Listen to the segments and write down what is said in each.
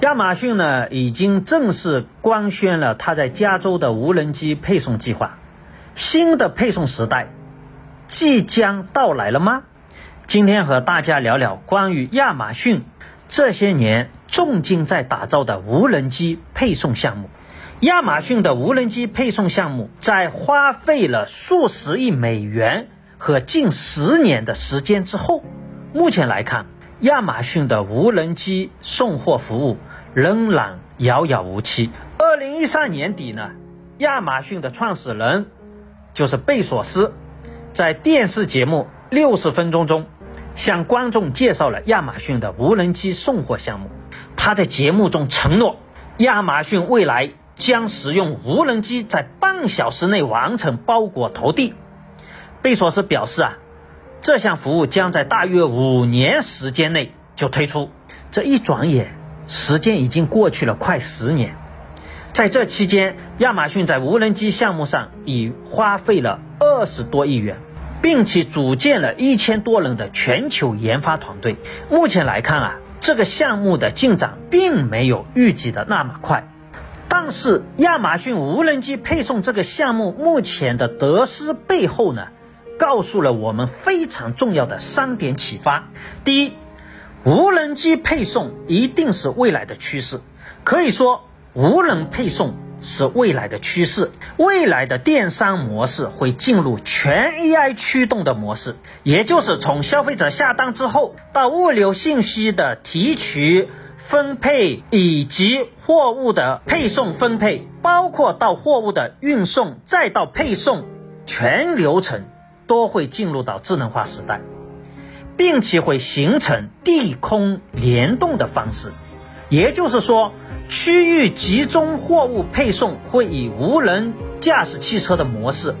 亚马逊呢，已经正式官宣了它在加州的无人机配送计划。新的配送时代即将到来了吗？今天和大家聊聊关于亚马逊这些年重金在打造的无人机配送项目。亚马逊的无人机配送项目在花费了数十亿美元和近十年的时间之后，目前来看，亚马逊的无人机送货服务。仍然遥遥无期。二零一三年底呢，亚马逊的创始人就是贝索斯，在电视节目《六十分钟》中向观众介绍了亚马逊的无人机送货项目。他在节目中承诺，亚马逊未来将使用无人机在半小时内完成包裹投递。贝索斯表示啊，这项服务将在大约五年时间内就推出。这一转眼。时间已经过去了快十年，在这期间，亚马逊在无人机项目上已花费了二十多亿元，并且组建了一千多人的全球研发团队。目前来看啊，这个项目的进展并没有预计的那么快。但是，亚马逊无人机配送这个项目目前的得失背后呢，告诉了我们非常重要的三点启发：第一。无人机配送一定是未来的趋势，可以说无人配送是未来的趋势。未来的电商模式会进入全 AI 驱动的模式，也就是从消费者下单之后，到物流信息的提取、分配以及货物的配送分配，包括到货物的运送，再到配送，全流程都会进入到智能化时代。并且会形成地空联动的方式，也就是说，区域集中货物配送会以无人驾驶汽车的模式，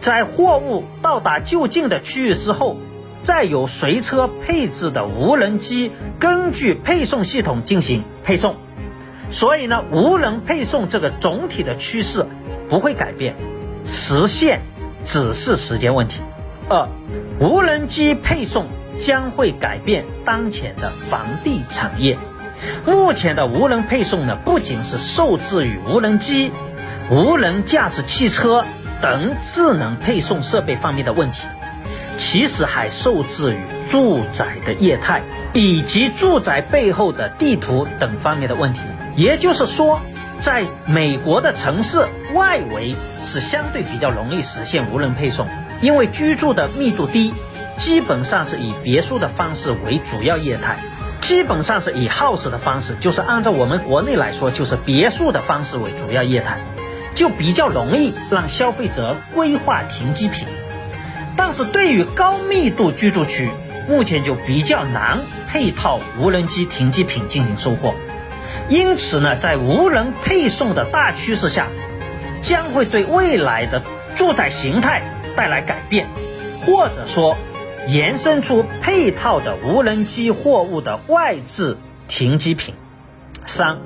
在货物到达就近的区域之后，再由随车配置的无人机根据配送系统进行配送。所以呢，无人配送这个总体的趋势不会改变，实现只是时间问题。二，无人机配送。将会改变当前的房地产业。目前的无人配送呢，不仅是受制于无人机、无人驾驶汽车等智能配送设备方面的问题，其实还受制于住宅的业态以及住宅背后的地图等方面的问题。也就是说，在美国的城市外围是相对比较容易实现无人配送，因为居住的密度低。基本上是以别墅的方式为主要业态，基本上是以 house 的方式，就是按照我们国内来说，就是别墅的方式为主要业态，就比较容易让消费者规划停机坪。但是对于高密度居住区，目前就比较难配套无人机停机坪进行收货。因此呢，在无人配送的大趋势下，将会对未来的住宅形态带来改变，或者说。延伸出配套的无人机货物的外置停机坪。三，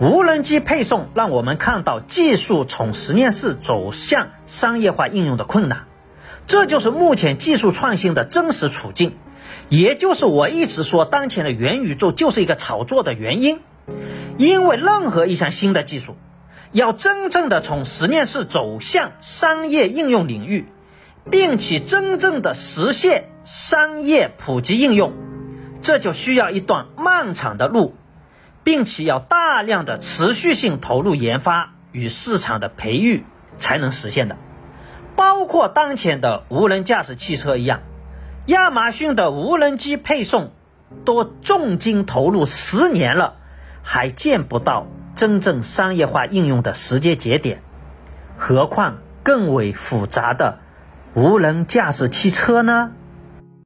无人机配送让我们看到技术从实验室走向商业化应用的困难，这就是目前技术创新的真实处境，也就是我一直说当前的元宇宙就是一个炒作的原因。因为任何一项新的技术，要真正的从实验室走向商业应用领域。并且真正的实现商业普及应用，这就需要一段漫长的路，并且要大量的持续性投入研发与市场的培育才能实现的。包括当前的无人驾驶汽车一样，亚马逊的无人机配送都重金投入十年了，还见不到真正商业化应用的时间节点，何况更为复杂的。无人驾驶汽车呢？